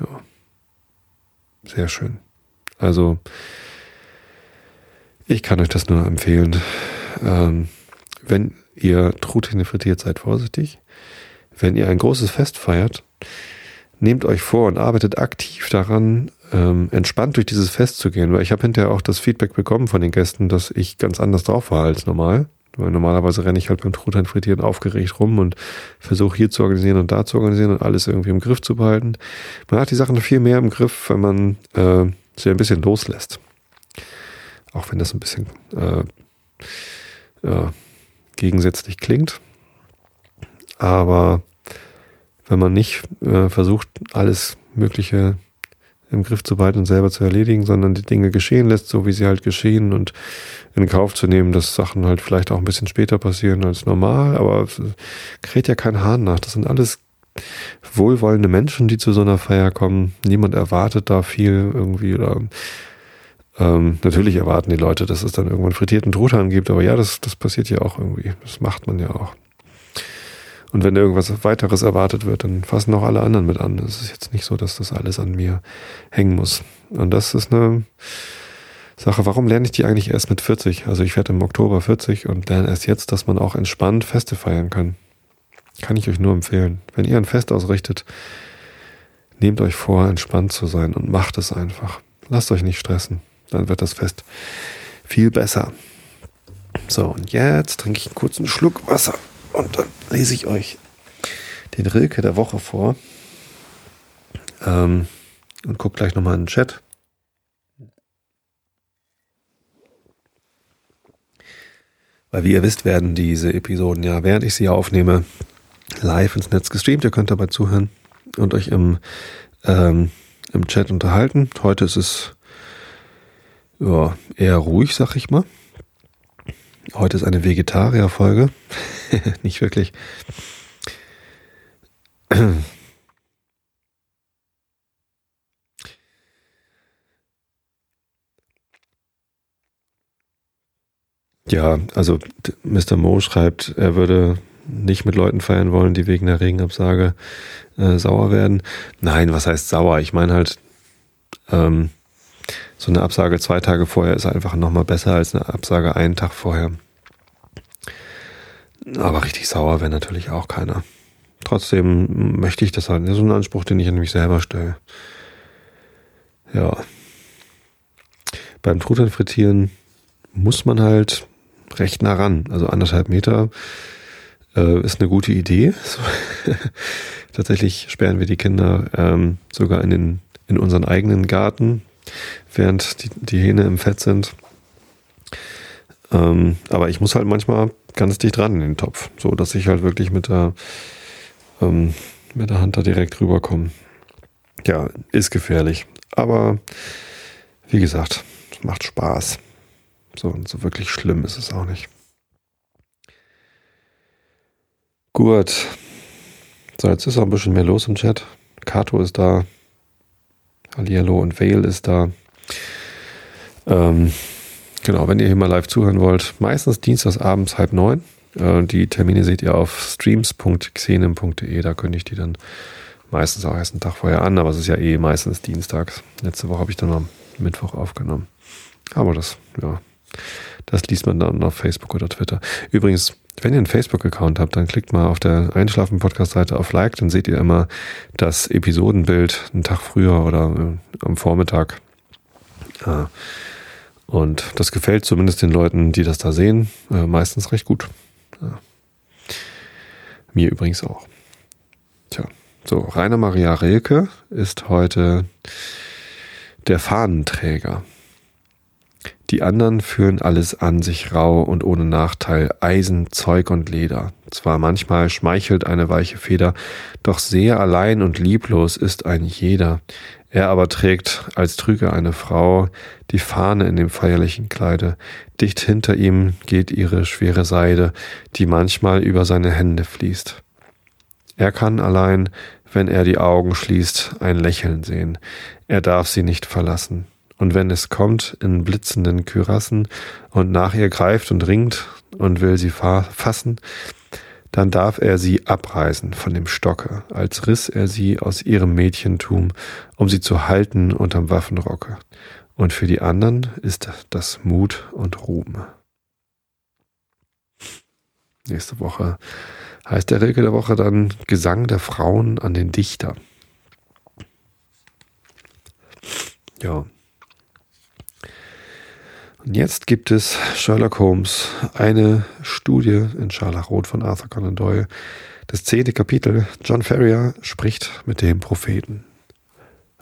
Ja. Sehr schön. Also, ich kann euch das nur empfehlen. Ähm, wenn ihr Truthähne frittiert, seid vorsichtig. Wenn ihr ein großes Fest feiert, nehmt euch vor und arbeitet aktiv daran, ähm, entspannt durch dieses Fest zu gehen, weil ich habe hinterher auch das Feedback bekommen von den Gästen, dass ich ganz anders drauf war als normal. Weil normalerweise renne ich halt beim Truthahn frittieren aufgeregt rum und versuche hier zu organisieren und da zu organisieren und alles irgendwie im Griff zu behalten. Man hat die Sachen viel mehr im Griff, wenn man äh, sie ein bisschen loslässt. Auch wenn das ein bisschen äh, äh, gegensätzlich klingt. Aber wenn man nicht äh, versucht, alles Mögliche im Griff zu behalten und selber zu erledigen, sondern die Dinge geschehen lässt, so wie sie halt geschehen und in Kauf zu nehmen, dass Sachen halt vielleicht auch ein bisschen später passieren als normal, aber kräht ja kein Hahn nach. Das sind alles wohlwollende Menschen, die zu so einer Feier kommen. Niemand erwartet da viel irgendwie oder ähm, natürlich erwarten die Leute, dass es dann irgendwann frittierten Truthahn gibt, aber ja, das, das passiert ja auch irgendwie. Das macht man ja auch. Und wenn irgendwas weiteres erwartet wird, dann fassen auch alle anderen mit an. Es ist jetzt nicht so, dass das alles an mir hängen muss. Und das ist eine Sache, warum lerne ich die eigentlich erst mit 40? Also ich werde im Oktober 40 und lerne erst jetzt, dass man auch entspannt Feste feiern kann. Kann ich euch nur empfehlen. Wenn ihr ein Fest ausrichtet, nehmt euch vor, entspannt zu sein und macht es einfach. Lasst euch nicht stressen. Dann wird das Fest viel besser. So, und jetzt trinke ich einen kurzen Schluck Wasser. Und dann lese ich euch den Rilke der Woche vor. Ähm, und gucke gleich nochmal in den Chat. Weil wie ihr wisst, werden diese Episoden ja, während ich sie aufnehme, live ins Netz gestreamt. Ihr könnt dabei zuhören und euch im, ähm, im Chat unterhalten. Heute ist es ja, eher ruhig, sag ich mal. Heute ist eine Vegetarier-Folge. Nicht wirklich. Ja, also Mr. Mo schreibt, er würde nicht mit Leuten feiern wollen, die wegen der Regenabsage äh, sauer werden. Nein, was heißt sauer? Ich meine halt, ähm, so eine Absage zwei Tage vorher ist einfach nochmal besser als eine Absage einen Tag vorher. Aber richtig sauer wäre natürlich auch keiner. Trotzdem möchte ich das halt. Das ist ein Anspruch, den ich an mich selber stelle. Ja. Beim Truthahn frittieren muss man halt recht nah ran. Also anderthalb Meter äh, ist eine gute Idee. Tatsächlich sperren wir die Kinder ähm, sogar in, den, in unseren eigenen Garten, während die, die Hähne im Fett sind. Ähm, aber ich muss halt manchmal ganz dicht dran in den Topf, so dass ich halt wirklich mit der, ähm, mit der Hand da direkt rüberkomme. Ja, ist gefährlich. Aber wie gesagt, macht Spaß. So, so wirklich schlimm ist es auch nicht. Gut. So, jetzt ist auch ein bisschen mehr los im Chat. Kato ist da. Aliello und Vale ist da. Ähm, genau, wenn ihr hier mal live zuhören wollt, meistens dienstags abends halb neun. Äh, die Termine seht ihr auf streams.xenem.de, da könnte ich die dann meistens auch erst einen Tag vorher an, aber es ist ja eh meistens dienstags. Letzte Woche habe ich dann am Mittwoch aufgenommen. Aber das, ja, das liest man dann auf Facebook oder Twitter. Übrigens, wenn ihr einen Facebook-Account habt, dann klickt mal auf der Einschlafen-Podcast-Seite auf Like, dann seht ihr immer das Episodenbild einen Tag früher oder äh, am Vormittag. Äh, und das gefällt zumindest den Leuten, die das da sehen, äh, meistens recht gut. Ja. Mir übrigens auch. Tja, so, Rainer Maria Rilke ist heute der Fahnenträger. Die anderen führen alles an sich rau und ohne Nachteil, Eisen, Zeug und Leder. Zwar manchmal schmeichelt eine weiche Feder, doch sehr allein und lieblos ist ein jeder. Er aber trägt, als trüge eine Frau, die Fahne in dem feierlichen Kleide. Dicht hinter ihm geht ihre schwere Seide, die manchmal über seine Hände fließt. Er kann allein, wenn er die Augen schließt, ein Lächeln sehen. Er darf sie nicht verlassen und wenn es kommt in blitzenden Kürassen und nach ihr greift und ringt und will sie fassen, dann darf er sie abreißen von dem Stocke, als riss er sie aus ihrem Mädchentum, um sie zu halten unterm Waffenrocke. Und für die anderen ist das Mut und Ruhm. Nächste Woche heißt der Rilke der Woche dann Gesang der Frauen an den Dichter. Ja. Und jetzt gibt es Sherlock Holmes, eine Studie in Scharlachrot von Arthur Conan Doyle. Das zehnte Kapitel. John Ferrier spricht mit dem Propheten.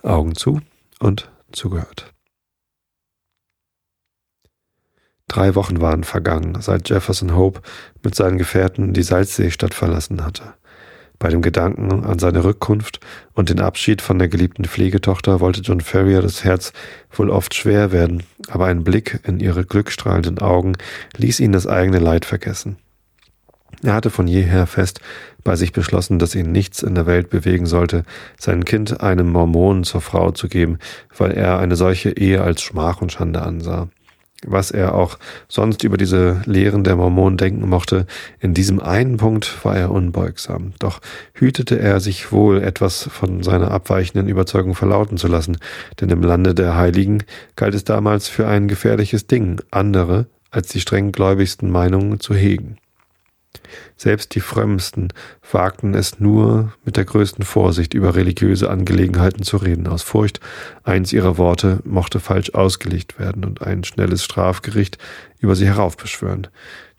Augen zu und zugehört. Drei Wochen waren vergangen, seit Jefferson Hope mit seinen Gefährten die Salzseestadt verlassen hatte. Bei dem Gedanken an seine Rückkunft und den Abschied von der geliebten Pflegetochter wollte John Ferrier das Herz wohl oft schwer werden, aber ein Blick in ihre glückstrahlenden Augen ließ ihn das eigene Leid vergessen. Er hatte von jeher fest bei sich beschlossen, dass ihn nichts in der Welt bewegen sollte, sein Kind einem Mormonen zur Frau zu geben, weil er eine solche Ehe als Schmach und Schande ansah was er auch sonst über diese Lehren der Mormonen denken mochte, in diesem einen Punkt war er unbeugsam. Doch hütete er sich wohl, etwas von seiner abweichenden Überzeugung verlauten zu lassen, denn im Lande der Heiligen galt es damals für ein gefährliches Ding, andere als die strenggläubigsten Meinungen zu hegen. Selbst die Frömmsten wagten es nur mit der größten Vorsicht über religiöse Angelegenheiten zu reden, aus Furcht, eins ihrer Worte mochte falsch ausgelegt werden und ein schnelles Strafgericht über sie heraufbeschwören.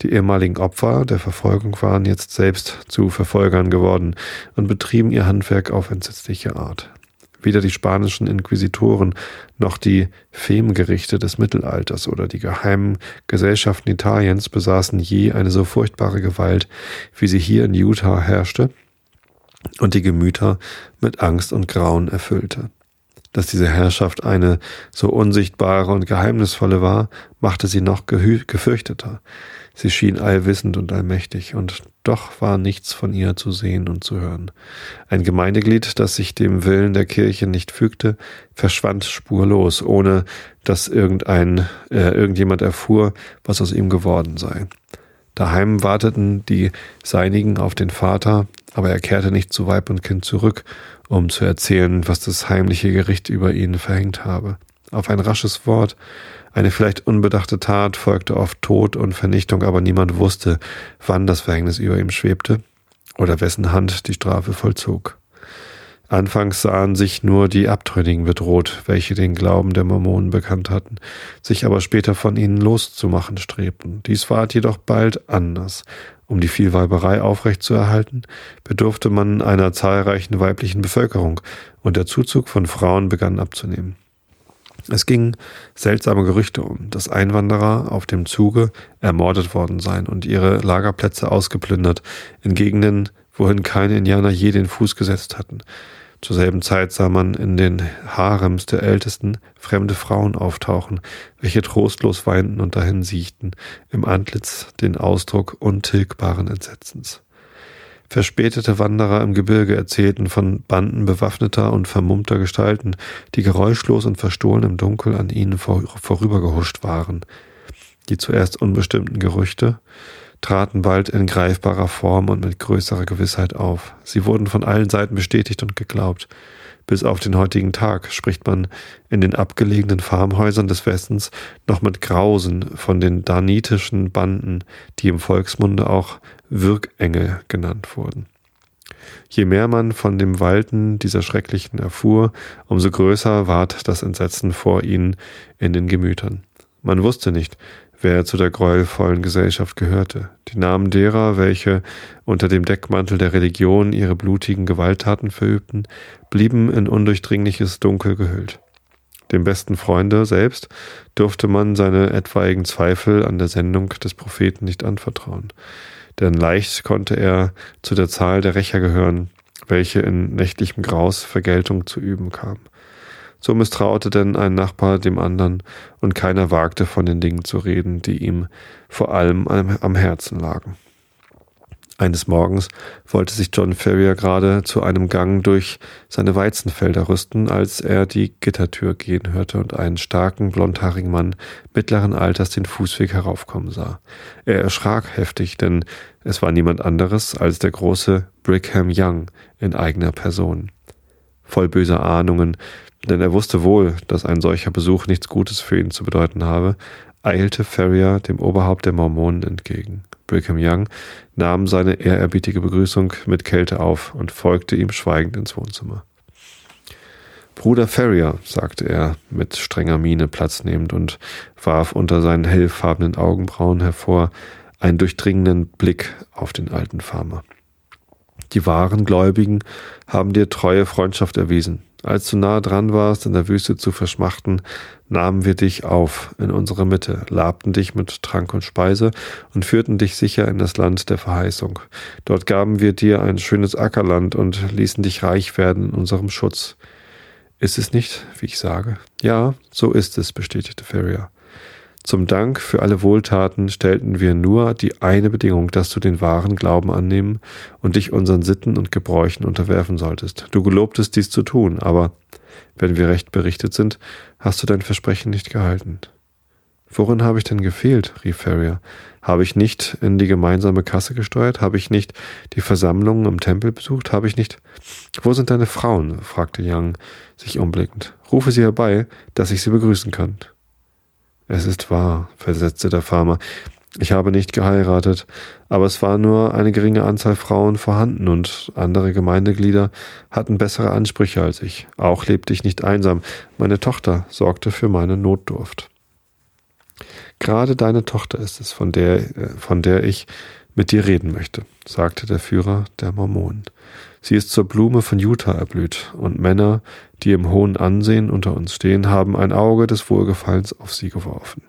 Die ehemaligen Opfer der Verfolgung waren jetzt selbst zu Verfolgern geworden und betrieben ihr Handwerk auf entsetzliche Art. Weder die spanischen Inquisitoren noch die Femgerichte des Mittelalters oder die geheimen Gesellschaften Italiens besaßen je eine so furchtbare Gewalt, wie sie hier in Utah herrschte und die Gemüter mit Angst und Grauen erfüllte. Dass diese Herrschaft eine so unsichtbare und geheimnisvolle war, machte sie noch gefürchteter. Sie schien allwissend und allmächtig, und doch war nichts von ihr zu sehen und zu hören. Ein Gemeindeglied, das sich dem Willen der Kirche nicht fügte, verschwand spurlos, ohne dass irgendein, äh, irgendjemand erfuhr, was aus ihm geworden sei. Daheim warteten die Seinigen auf den Vater, aber er kehrte nicht zu Weib und Kind zurück, um zu erzählen, was das heimliche Gericht über ihn verhängt habe. Auf ein rasches Wort eine vielleicht unbedachte Tat folgte oft Tod und Vernichtung, aber niemand wusste, wann das Verhängnis über ihm schwebte oder wessen Hand die Strafe vollzog. Anfangs sahen sich nur die Abtrünnigen bedroht, welche den Glauben der Mormonen bekannt hatten, sich aber später von ihnen loszumachen strebten. Dies ward jedoch bald anders. Um die Vielweiberei aufrechtzuerhalten, bedurfte man einer zahlreichen weiblichen Bevölkerung, und der Zuzug von Frauen begann abzunehmen. Es gingen seltsame Gerüchte um, dass Einwanderer auf dem Zuge ermordet worden seien und ihre Lagerplätze ausgeplündert in Gegenden, wohin keine Indianer je den Fuß gesetzt hatten. Zur selben Zeit sah man in den Harems der Ältesten fremde Frauen auftauchen, welche trostlos weinten und dahin siechten, im Antlitz den Ausdruck untilgbaren Entsetzens. Verspätete Wanderer im Gebirge erzählten von Banden bewaffneter und vermummter Gestalten, die geräuschlos und verstohlen im Dunkel an ihnen vor, vorübergehuscht waren. Die zuerst unbestimmten Gerüchte traten bald in greifbarer Form und mit größerer Gewissheit auf. Sie wurden von allen Seiten bestätigt und geglaubt. Bis auf den heutigen Tag spricht man in den abgelegenen Farmhäusern des Westens noch mit Grausen von den danitischen Banden, die im Volksmunde auch Wirkengel genannt wurden. Je mehr man von dem Walten dieser Schrecklichen erfuhr, umso größer ward das Entsetzen vor ihnen in den Gemütern. Man wusste nicht, wer zu der gräuelvollen Gesellschaft gehörte. Die Namen derer, welche unter dem Deckmantel der Religion ihre blutigen Gewalttaten verübten, blieben in undurchdringliches Dunkel gehüllt. Dem besten Freunde selbst durfte man seine etwaigen Zweifel an der Sendung des Propheten nicht anvertrauen, denn leicht konnte er zu der Zahl der Rächer gehören, welche in nächtlichem Graus Vergeltung zu üben kam. So misstraute denn ein Nachbar dem anderen, und keiner wagte von den Dingen zu reden, die ihm vor allem am Herzen lagen. Eines Morgens wollte sich John Ferrier gerade zu einem Gang durch seine Weizenfelder rüsten, als er die Gittertür gehen hörte und einen starken, blondhaarigen Mann mittleren Alters den Fußweg heraufkommen sah. Er erschrak heftig, denn es war niemand anderes als der große Brigham Young in eigener Person. Voll böser Ahnungen denn er wusste wohl, dass ein solcher Besuch nichts Gutes für ihn zu bedeuten habe, eilte Ferrier dem Oberhaupt der Mormonen entgegen. Brigham Young nahm seine ehrerbietige Begrüßung mit Kälte auf und folgte ihm schweigend ins Wohnzimmer. Bruder Ferrier, sagte er mit strenger Miene Platz nehmend und warf unter seinen hellfarbenen Augenbrauen hervor einen durchdringenden Blick auf den alten Farmer. Die wahren Gläubigen haben dir treue Freundschaft erwiesen. Als du nahe dran warst, in der Wüste zu verschmachten, nahmen wir dich auf in unsere Mitte, labten dich mit Trank und Speise und führten dich sicher in das Land der Verheißung. Dort gaben wir dir ein schönes Ackerland und ließen dich reich werden in unserem Schutz. Ist es nicht, wie ich sage? Ja, so ist es, bestätigte Ferrier. Zum Dank für alle Wohltaten stellten wir nur die eine Bedingung, dass du den wahren Glauben annehmen und dich unseren Sitten und Gebräuchen unterwerfen solltest. Du gelobtest dies zu tun, aber wenn wir recht berichtet sind, hast du dein Versprechen nicht gehalten. Worin habe ich denn gefehlt? rief Ferrier. Habe ich nicht in die gemeinsame Kasse gesteuert? Habe ich nicht die Versammlungen im Tempel besucht? Habe ich nicht. Wo sind deine Frauen? fragte Young, sich umblickend. Rufe sie herbei, dass ich sie begrüßen kann. Es ist wahr, versetzte der Farmer. Ich habe nicht geheiratet, aber es war nur eine geringe Anzahl Frauen vorhanden und andere Gemeindeglieder hatten bessere Ansprüche als ich. Auch lebte ich nicht einsam. Meine Tochter sorgte für meine Notdurft. Gerade deine Tochter ist es, von der, äh, von der ich mit dir reden möchte, sagte der Führer der Mormonen. Sie ist zur Blume von Utah erblüht, und Männer, die im hohen Ansehen unter uns stehen, haben ein Auge des Wohlgefallens auf sie geworfen.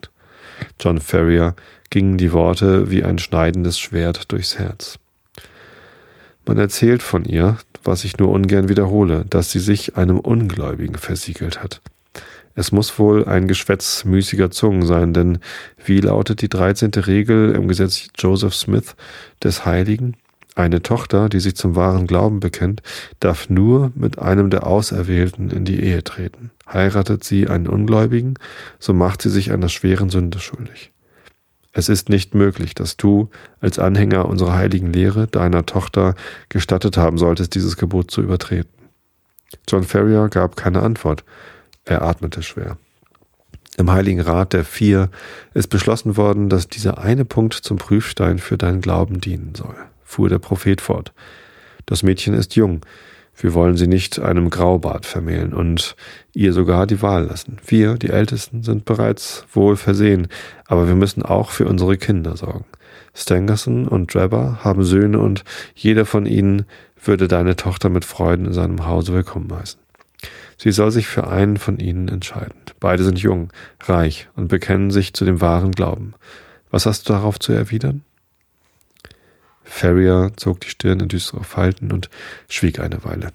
John Ferrier gingen die Worte wie ein schneidendes Schwert durchs Herz. Man erzählt von ihr, was ich nur ungern wiederhole, dass sie sich einem Ungläubigen versiegelt hat. Es muss wohl ein Geschwätz müßiger Zungen sein, denn wie lautet die dreizehnte Regel im Gesetz Joseph Smith des Heiligen? Eine Tochter, die sich zum wahren Glauben bekennt, darf nur mit einem der Auserwählten in die Ehe treten. Heiratet sie einen Ungläubigen, so macht sie sich einer schweren Sünde schuldig. Es ist nicht möglich, dass du als Anhänger unserer heiligen Lehre deiner Tochter gestattet haben solltest, dieses Gebot zu übertreten. John Ferrier gab keine Antwort. Er atmete schwer. Im Heiligen Rat der Vier ist beschlossen worden, dass dieser eine Punkt zum Prüfstein für deinen Glauben dienen soll fuhr der Prophet fort. Das Mädchen ist jung. Wir wollen sie nicht einem Graubart vermählen und ihr sogar die Wahl lassen. Wir, die Ältesten, sind bereits wohl versehen, aber wir müssen auch für unsere Kinder sorgen. Stangerson und Drebber haben Söhne und jeder von ihnen würde deine Tochter mit Freuden in seinem Hause willkommen heißen. Sie soll sich für einen von ihnen entscheiden. Beide sind jung, reich und bekennen sich zu dem wahren Glauben. Was hast du darauf zu erwidern? Ferrier zog die Stirn in düstere Falten und schwieg eine Weile.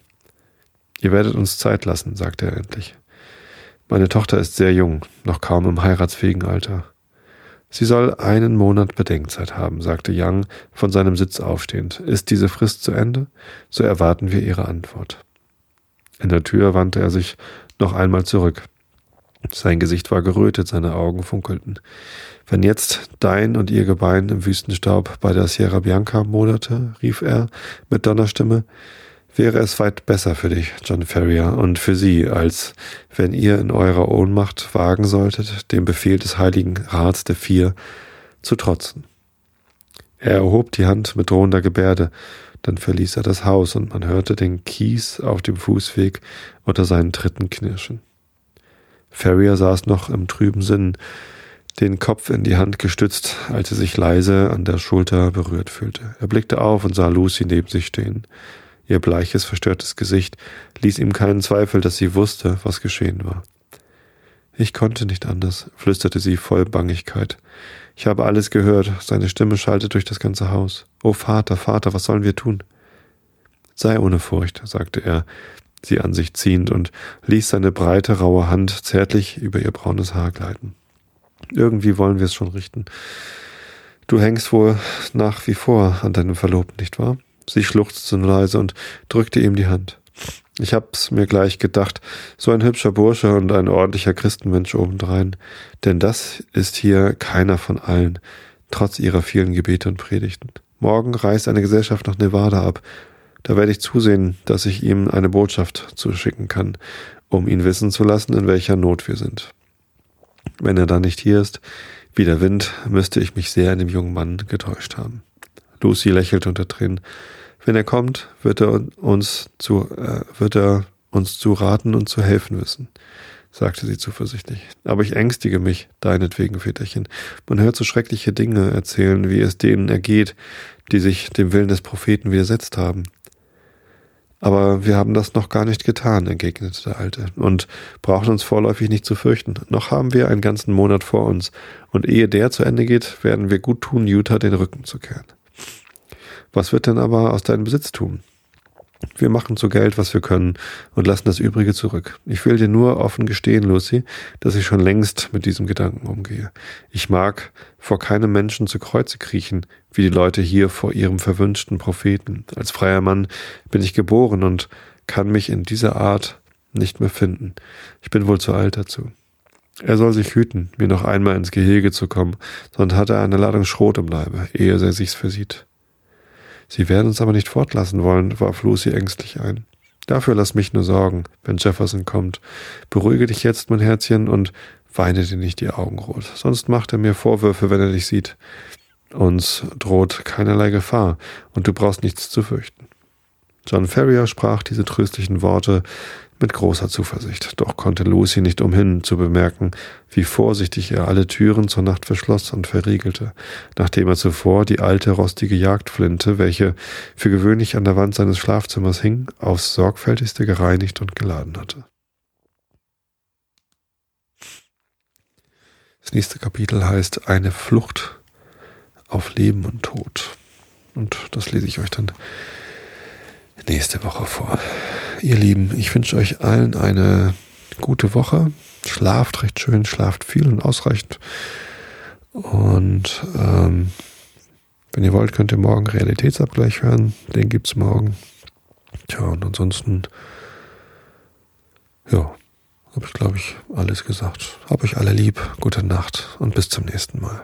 Ihr werdet uns Zeit lassen, sagte er endlich. Meine Tochter ist sehr jung, noch kaum im heiratsfähigen Alter. Sie soll einen Monat Bedenkzeit haben, sagte Young von seinem Sitz aufstehend. Ist diese Frist zu Ende? So erwarten wir Ihre Antwort. In der Tür wandte er sich noch einmal zurück. Sein Gesicht war gerötet, seine Augen funkelten. Wenn jetzt dein und ihr Gebein im Wüstenstaub bei der Sierra Bianca moderte, rief er mit Donnerstimme, wäre es weit besser für dich, John Ferrier, und für sie, als wenn ihr in eurer Ohnmacht wagen solltet, dem Befehl des Heiligen Rats der Vier zu trotzen. Er erhob die Hand mit drohender Gebärde, dann verließ er das Haus und man hörte den Kies auf dem Fußweg unter seinen Tritten knirschen. Ferrier saß noch im trüben Sinn, den Kopf in die Hand gestützt, als er sich leise an der Schulter berührt fühlte. Er blickte auf und sah Lucy neben sich stehen. Ihr bleiches, verstörtes Gesicht ließ ihm keinen Zweifel, dass sie wusste, was geschehen war. Ich konnte nicht anders, flüsterte sie voll Bangigkeit. Ich habe alles gehört, seine Stimme schallte durch das ganze Haus. Oh Vater, Vater, was sollen wir tun? Sei ohne Furcht, sagte er, sie an sich ziehend und ließ seine breite, raue Hand zärtlich über ihr braunes Haar gleiten. Irgendwie wollen wir es schon richten. Du hängst wohl nach wie vor an deinem Verlobten, nicht wahr? Sie schluchzte leise und drückte ihm die Hand. Ich hab's mir gleich gedacht, so ein hübscher Bursche und ein ordentlicher Christenmensch obendrein. Denn das ist hier keiner von allen, trotz ihrer vielen Gebete und Predigten. Morgen reist eine Gesellschaft nach Nevada ab, da werde ich zusehen, dass ich ihm eine Botschaft zuschicken kann, um ihn wissen zu lassen, in welcher Not wir sind. Wenn er dann nicht hier ist, Wie der Wind müsste ich mich sehr in dem jungen Mann getäuscht haben. Lucy lächelte unter Tränen. Wenn er kommt, wird er uns zu, äh, wird er uns zu raten und zu helfen wissen, sagte sie zuversichtlich. Aber ich ängstige mich, deinetwegen, Väterchen. Man hört so schreckliche Dinge erzählen, wie es denen ergeht, die sich dem Willen des Propheten widersetzt haben. Aber wir haben das noch gar nicht getan, entgegnete der Alte, und brauchen uns vorläufig nicht zu fürchten. Noch haben wir einen ganzen Monat vor uns, und ehe der zu Ende geht, werden wir gut tun, Utah den Rücken zu kehren. Was wird denn aber aus deinem Besitztum? Wir machen zu Geld, was wir können und lassen das Übrige zurück. Ich will dir nur offen gestehen, Lucy, dass ich schon längst mit diesem Gedanken umgehe. Ich mag vor keinem Menschen zu Kreuze kriechen, wie die Leute hier vor ihrem verwünschten Propheten. Als freier Mann bin ich geboren und kann mich in dieser Art nicht mehr finden. Ich bin wohl zu alt dazu. Er soll sich hüten, mir noch einmal ins Gehege zu kommen, sonst hat er eine Ladung Schrot im Leibe, ehe er sich's versieht. Sie werden uns aber nicht fortlassen wollen, warf Lucy ängstlich ein. Dafür lass mich nur sorgen, wenn Jefferson kommt. Beruhige dich jetzt, mein Herzchen, und weine dir nicht die Augen rot. Sonst macht er mir Vorwürfe, wenn er dich sieht. Uns droht keinerlei Gefahr, und du brauchst nichts zu fürchten. John Ferrier sprach diese tröstlichen Worte mit großer Zuversicht, doch konnte Lucy nicht umhin zu bemerken, wie vorsichtig er alle Türen zur Nacht verschloss und verriegelte, nachdem er zuvor die alte rostige Jagdflinte, welche für gewöhnlich an der Wand seines Schlafzimmers hing, aufs sorgfältigste gereinigt und geladen hatte. Das nächste Kapitel heißt Eine Flucht auf Leben und Tod. Und das lese ich euch dann nächste Woche vor. Ihr Lieben, ich wünsche euch allen eine gute Woche. Schlaft recht schön, schlaft viel und ausreichend. Und ähm, wenn ihr wollt, könnt ihr morgen Realitätsabgleich hören. Den gibt's morgen. Tja, und ansonsten, ja, habe ich, glaube ich, alles gesagt. Hab euch alle lieb. Gute Nacht und bis zum nächsten Mal.